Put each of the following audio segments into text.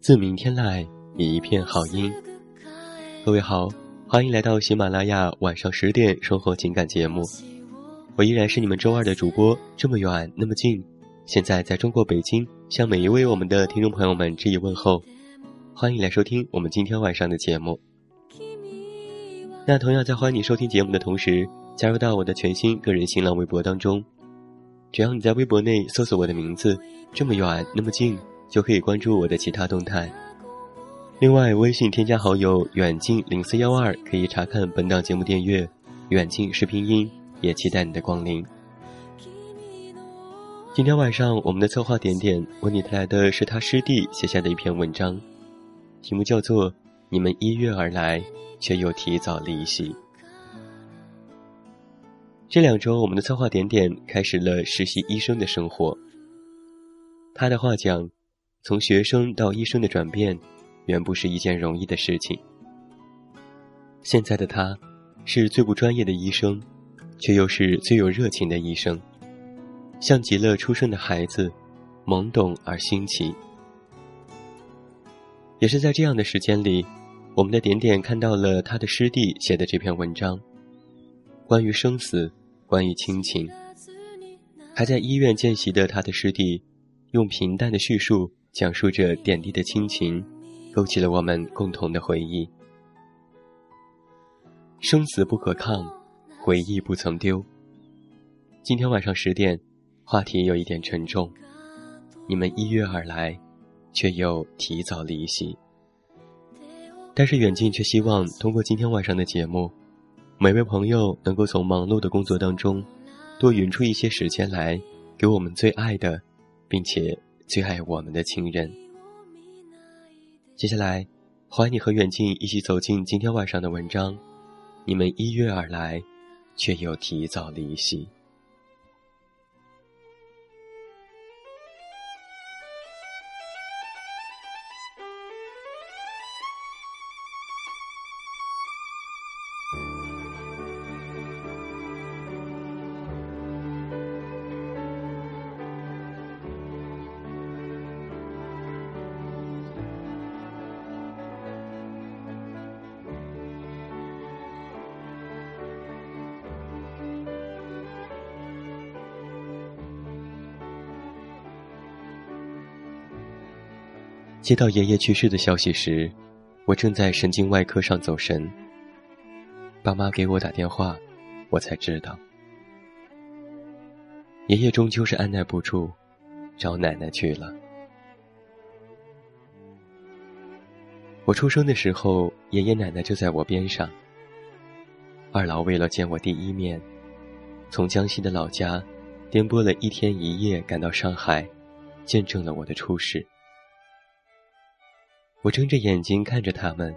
自明天来，一片好音。各位好，欢迎来到喜马拉雅晚上十点生活情感节目。我依然是你们周二的主播，这么远那么近。现在在中国北京，向每一位我们的听众朋友们致以问候。欢迎来收听我们今天晚上的节目。那同样在欢迎你收听节目的同时，加入到我的全新个人新浪微博当中。只要你在微博内搜索我的名字，这么远那么近。就可以关注我的其他动态。另外，微信添加好友“远近零四幺二”，可以查看本档节目订阅。远近是拼音，也期待你的光临。今天晚上，我们的策划点点为你带来的是他师弟写下的一篇文章，题目叫做《你们一月而来，却又提早离席》。这两周，我们的策划点点开始了实习医生的生活。他的话讲。从学生到医生的转变，远不是一件容易的事情。现在的他，是最不专业的医生，却又是最有热情的医生，像极了出生的孩子，懵懂而新奇。也是在这样的时间里，我们的点点看到了他的师弟写的这篇文章，关于生死，关于亲情。还在医院见习的他的师弟，用平淡的叙述。讲述着点滴的亲情，勾起了我们共同的回忆。生死不可抗，回忆不曾丢。今天晚上十点，话题有一点沉重。你们依约而来，却又提早离席。但是远近却希望通过今天晚上的节目，每位朋友能够从忙碌的工作当中，多匀出一些时间来，给我们最爱的，并且。最爱我们的亲人。接下来，欢迎你和远近一起走进今天晚上的文章。你们一约而来，却又提早离席。接到爷爷去世的消息时，我正在神经外科上走神。爸妈给我打电话，我才知道，爷爷终究是按耐不住，找奶奶去了。我出生的时候，爷爷奶奶就在我边上。二老为了见我第一面，从江西的老家颠簸了一天一夜赶到上海，见证了我的出世。我睁着眼睛看着他们，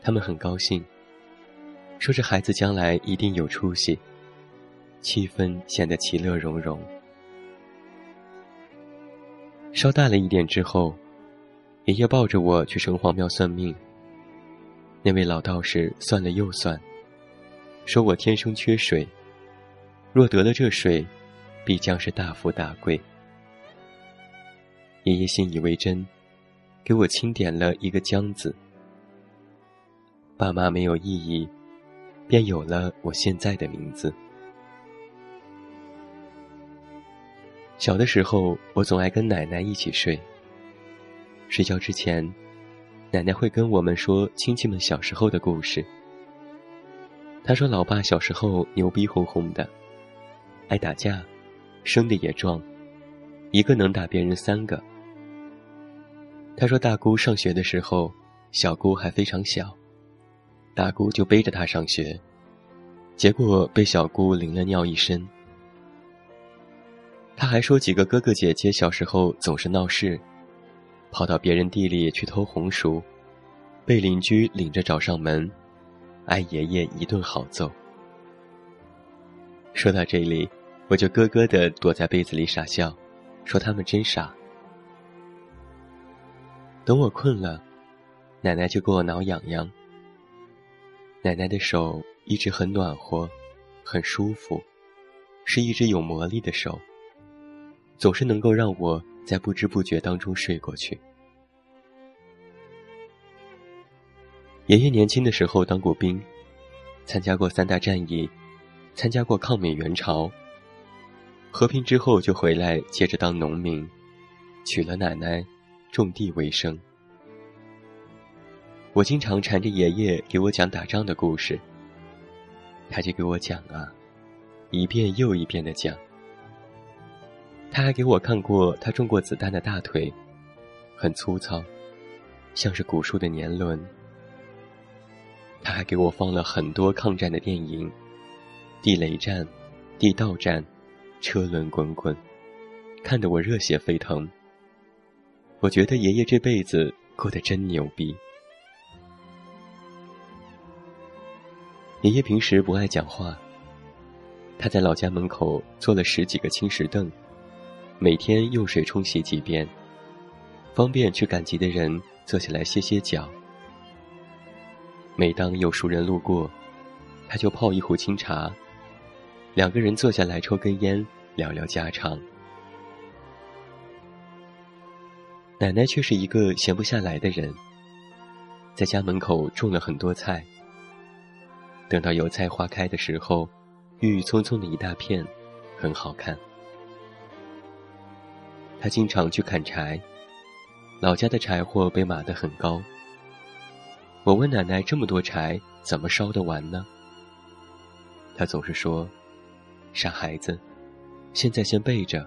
他们很高兴，说这孩子将来一定有出息。气氛显得其乐融融。稍大了一点之后，爷爷抱着我去城隍庙算命。那位老道士算了又算，说我天生缺水，若得了这水，必将是大富大贵。爷爷信以为真，给我钦点了一个“江”字。爸妈没有异议，便有了我现在的名字。小的时候，我总爱跟奶奶一起睡。睡觉之前，奶奶会跟我们说亲戚们小时候的故事。她说，老爸小时候牛逼哄哄的，爱打架，生的也壮，一个能打别人三个。他说，大姑上学的时候，小姑还非常小，大姑就背着她上学，结果被小姑淋了尿一身。他还说，几个哥哥姐姐小时候总是闹事，跑到别人地里去偷红薯，被邻居领着找上门，挨爷爷一顿好揍。说到这里，我就咯咯的躲在被子里傻笑，说他们真傻。等我困了，奶奶就给我挠痒痒。奶奶的手一直很暖和，很舒服，是一只有魔力的手。总是能够让我在不知不觉当中睡过去。爷爷年轻的时候当过兵，参加过三大战役，参加过抗美援朝。和平之后就回来接着当农民，娶了奶奶，种地为生。我经常缠着爷爷给我讲打仗的故事，他就给我讲啊，一遍又一遍的讲。他还给我看过他中过子弹的大腿，很粗糙，像是古树的年轮。他还给我放了很多抗战的电影，地雷战、地道战、车轮滚滚，看得我热血沸腾。我觉得爷爷这辈子过得真牛逼。爷爷平时不爱讲话，他在老家门口做了十几个青石凳。每天用水冲洗几遍，方便去赶集的人坐下来歇歇脚。每当有熟人路过，他就泡一壶清茶，两个人坐下来抽根烟，聊聊家常。奶奶却是一个闲不下来的人，在家门口种了很多菜。等到油菜花开的时候，郁郁葱葱的一大片，很好看。他经常去砍柴，老家的柴火被码得很高。我问奶奶：“这么多柴怎么烧得完呢？”他总是说：“傻孩子，现在先备着，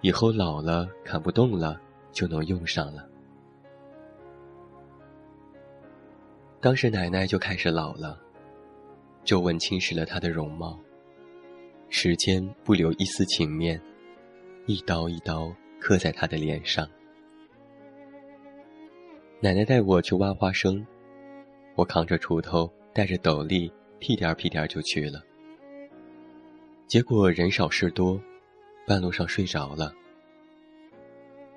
以后老了砍不动了就能用上了。”当时奶奶就开始老了，皱纹侵蚀了她的容貌，时间不留一丝情面。一刀一刀刻在她的脸上。奶奶带我去挖花生，我扛着锄头，带着斗笠，屁颠儿屁颠儿就去了。结果人少事多，半路上睡着了。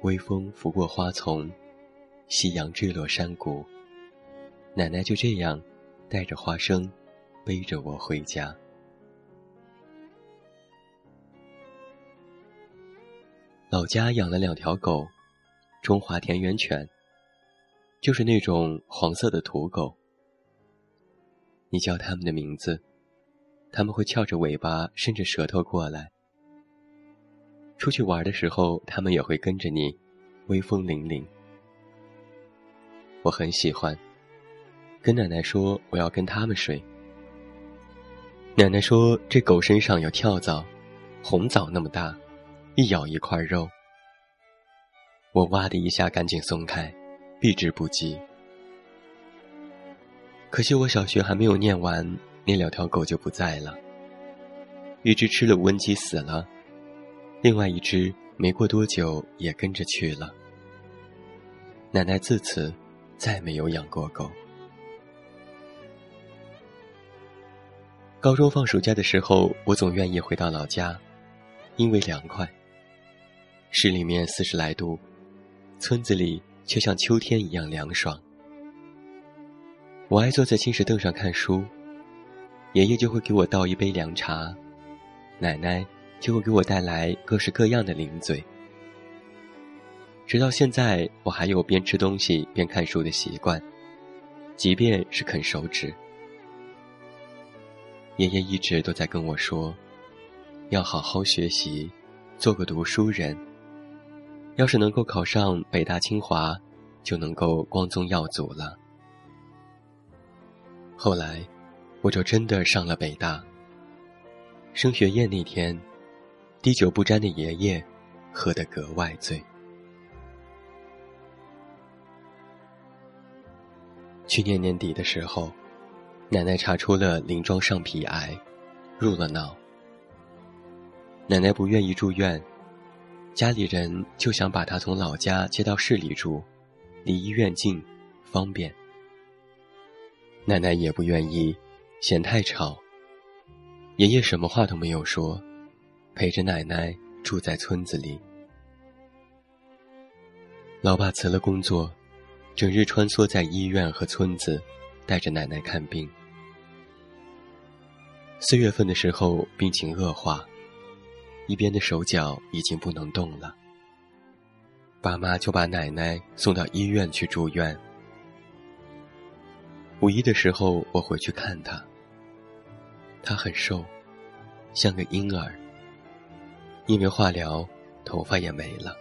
微风拂过花丛，夕阳坠落山谷，奶奶就这样带着花生，背着我回家。老家养了两条狗，中华田园犬，就是那种黄色的土狗。你叫它们的名字，它们会翘着尾巴，伸着舌头过来。出去玩的时候，它们也会跟着你，威风凛凛。我很喜欢，跟奶奶说我要跟它们睡。奶奶说这狗身上有跳蚤，红枣那么大。一咬一块肉，我哇的一下赶紧松开，避之不及。可惜我小学还没有念完，那两条狗就不在了。一只吃了无人机死了，另外一只没过多久也跟着去了。奶奶自此再没有养过狗。高中放暑假的时候，我总愿意回到老家，因为凉快。市里面四十来度，村子里却像秋天一样凉爽。我爱坐在青石凳上看书，爷爷就会给我倒一杯凉茶，奶奶就会给我带来各式各样的零嘴。直到现在，我还有边吃东西边看书的习惯，即便是啃手指。爷爷一直都在跟我说，要好好学习，做个读书人。要是能够考上北大清华，就能够光宗耀祖了。后来，我就真的上了北大。升学宴那天，滴酒不沾的爷爷，喝得格外醉。去年年底的时候。奶奶查出了鳞状上皮癌，入了脑。奶奶不愿意住院，家里人就想把她从老家接到市里住，离医院近，方便。奶奶也不愿意，嫌太吵。爷爷什么话都没有说，陪着奶奶住在村子里。老爸辞了工作，整日穿梭在医院和村子。带着奶奶看病。四月份的时候，病情恶化，一边的手脚已经不能动了。爸妈就把奶奶送到医院去住院。五一的时候，我回去看她，她很瘦，像个婴儿。因为化疗，头发也没了。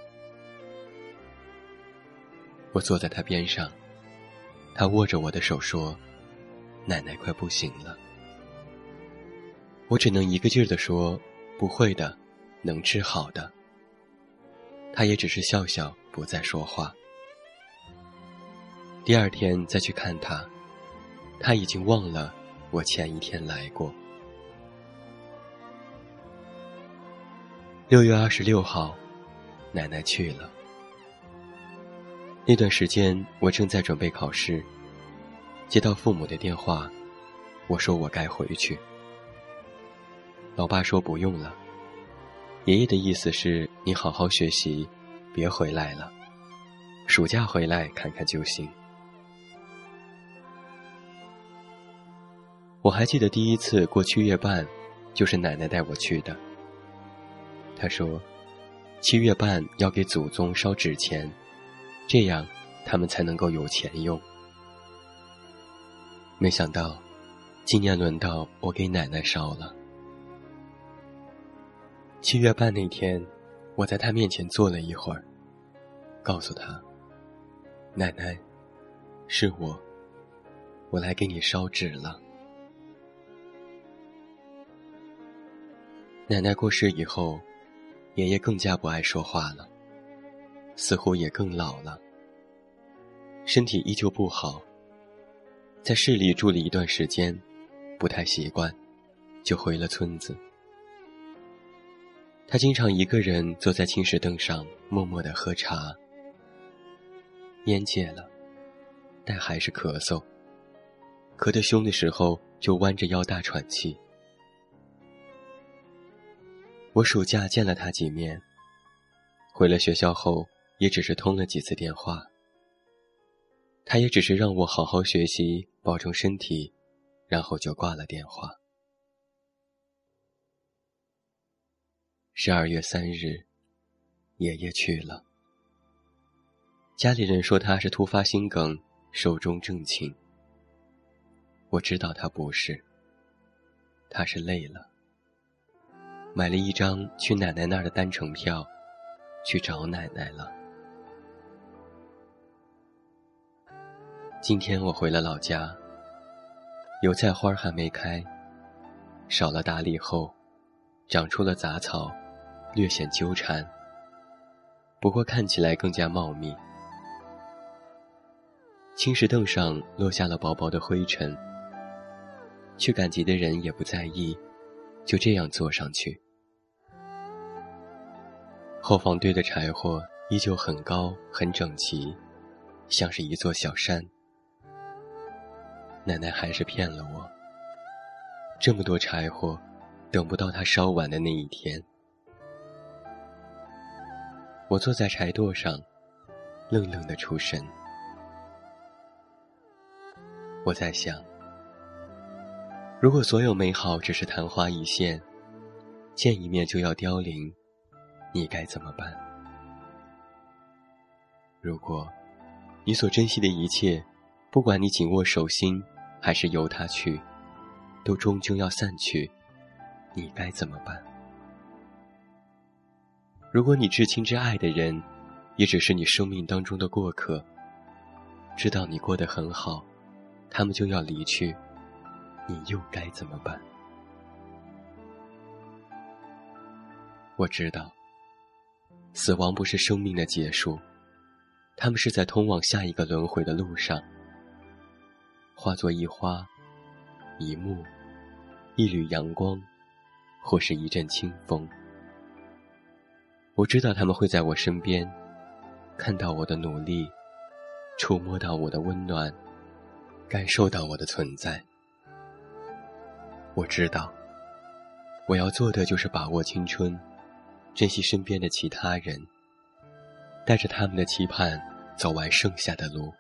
我坐在他边上。他握着我的手说：“奶奶快不行了。”我只能一个劲儿地说：“不会的，能治好的。”他也只是笑笑，不再说话。第二天再去看他，他已经忘了我前一天来过。六月二十六号，奶奶去了。那段时间，我正在准备考试，接到父母的电话，我说我该回去。老爸说不用了，爷爷的意思是你好好学习，别回来了，暑假回来看看就行。我还记得第一次过七月半，就是奶奶带我去的。他说，七月半要给祖宗烧纸钱。这样，他们才能够有钱用。没想到，今年轮到我给奶奶烧了。七月半那天，我在她面前坐了一会儿，告诉她：“奶奶，是我，我来给你烧纸了。”奶奶过世以后，爷爷更加不爱说话了。似乎也更老了，身体依旧不好。在市里住了一段时间，不太习惯，就回了村子。他经常一个人坐在青石凳上，默默的喝茶。烟戒了，但还是咳嗽。咳得凶的时候，就弯着腰大喘气。我暑假见了他几面，回了学校后。也只是通了几次电话，他也只是让我好好学习，保重身体，然后就挂了电话。十二月三日，爷爷去了。家里人说他是突发心梗，寿终正寝。我知道他不是，他是累了，买了一张去奶奶那儿的单程票，去找奶奶了。今天我回了老家，油菜花还没开，少了打理后，长出了杂草，略显纠缠。不过看起来更加茂密。青石凳上落下了薄薄的灰尘，去赶集的人也不在意，就这样坐上去。后房堆的柴火依旧很高很整齐，像是一座小山。奶奶还是骗了我，这么多柴火，等不到它烧完的那一天。我坐在柴垛上，愣愣的出神。我在想，如果所有美好只是昙花一现，见一面就要凋零，你该怎么办？如果，你所珍惜的一切，不管你紧握手心，还是由它去，都终究要散去，你该怎么办？如果你至亲至爱的人，也只是你生命当中的过客，知道你过得很好。他们就要离去，你又该怎么办？我知道，死亡不是生命的结束，他们是在通往下一个轮回的路上，化作一花、一木、一缕阳光，或是一阵清风。我知道他们会在我身边，看到我的努力，触摸到我的温暖。感受到我的存在，我知道，我要做的就是把握青春，珍惜身边的其他人，带着他们的期盼走完剩下的路。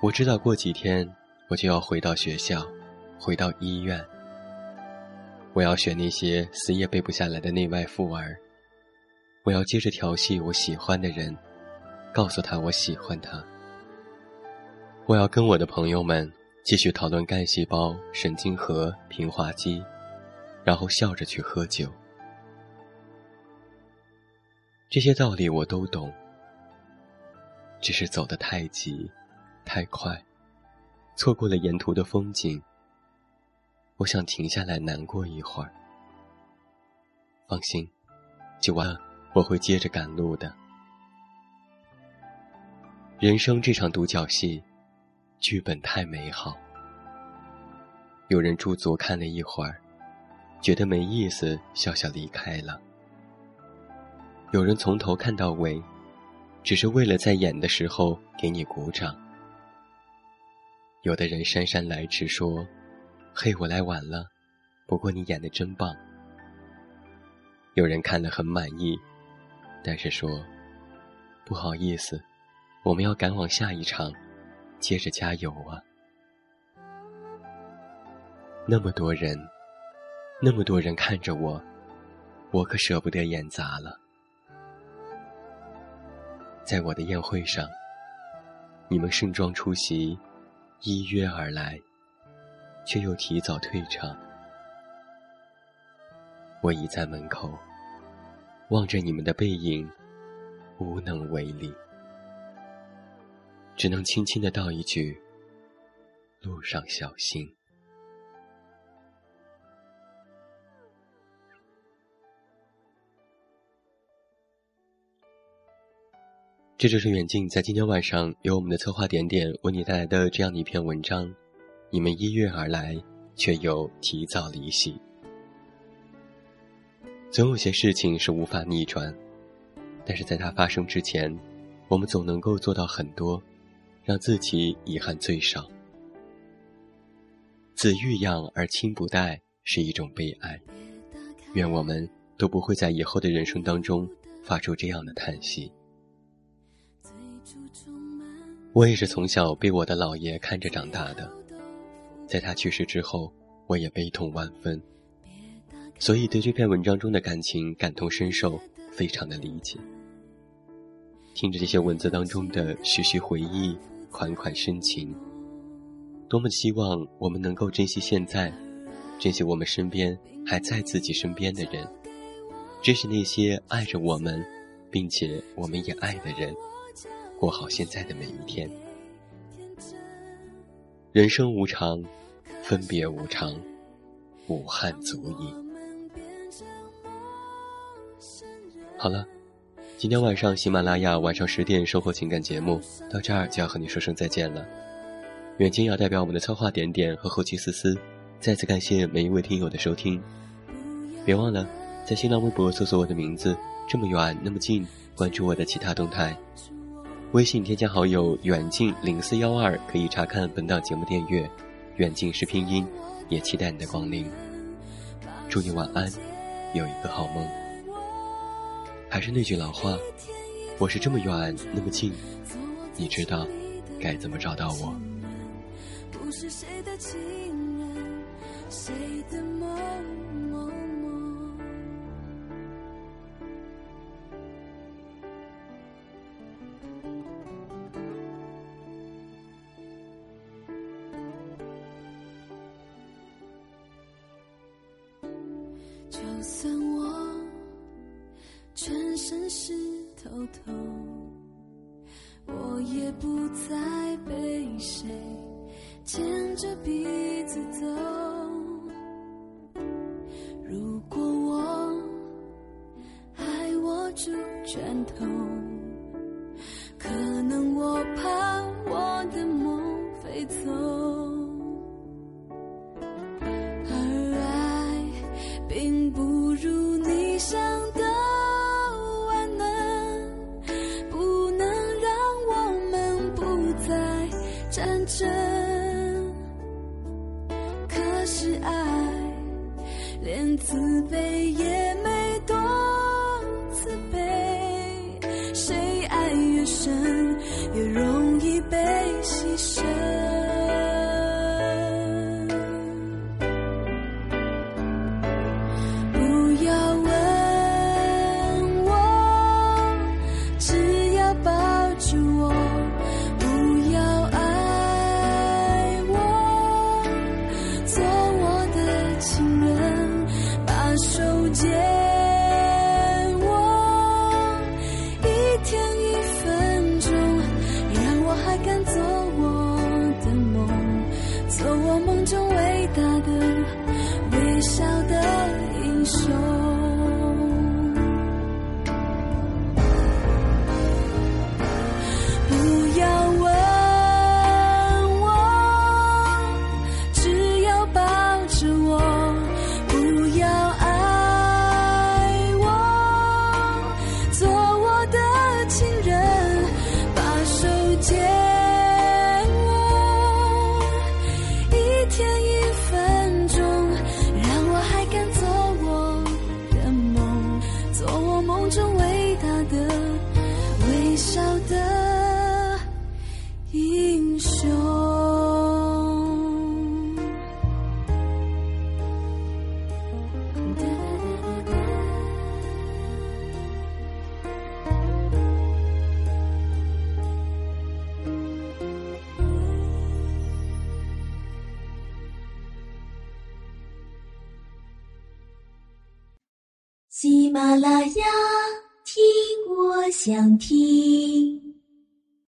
我知道过几天我就要回到学校，回到医院。我要选那些死也背不下来的内外妇儿，我要接着调戏我喜欢的人，告诉他我喜欢他。我要跟我的朋友们继续讨论干细胞、神经核、平滑肌，然后笑着去喝酒。这些道理我都懂，只是走得太急、太快，错过了沿途的风景。我想停下来难过一会儿。放心，就完，我会接着赶路的。人生这场独角戏。剧本太美好，有人驻足看了一会儿，觉得没意思，笑笑离开了。有人从头看到尾，只是为了在演的时候给你鼓掌。有的人姗姗来迟说：“嘿，我来晚了，不过你演的真棒。”有人看了很满意，但是说：“不好意思，我们要赶往下一场。”接着加油啊！那么多人，那么多人看着我，我可舍不得演砸了。在我的宴会上，你们盛装出席，依约而来，却又提早退场。我倚在门口，望着你们的背影，无能为力。只能轻轻的道一句：“路上小心。”这就是远近在今天晚上由我们的策划点点为你带来的这样的一篇文章。你们依约而来，却又提早离席。总有些事情是无法逆转，但是在它发生之前，我们总能够做到很多。让自己遗憾最少。子欲养而亲不待是一种悲哀。愿我们都不会在以后的人生当中发出这样的叹息。我也是从小被我的姥爷看着长大的，在他去世之后，我也悲痛万分，所以对这篇文章中的感情感同身受，非常的理解。听着这些文字当中的徐徐回忆。款款深情，多么希望我们能够珍惜现在，珍惜我们身边还在自己身边的人，珍惜那些爱着我们，并且我们也爱的人，过好现在的每一天。人生无常，分别无常，武汉足矣。好了。今天晚上喜马拉雅晚上十点生活情感节目到这儿就要和你说声再见了。远近要代表我们的策划点点和后期思思，再次感谢每一位听友的收听。别忘了在新浪微博搜索我的名字，这么远那么近，关注我的其他动态。微信添加好友远近零四幺二可以查看本档节目订阅，远近是拼音，也期待你的光临。祝你晚安，有一个好梦。还是那句老话，我是这么远那么近，你知道该怎么找到我？不是谁的情人，谁的梦。不再被谁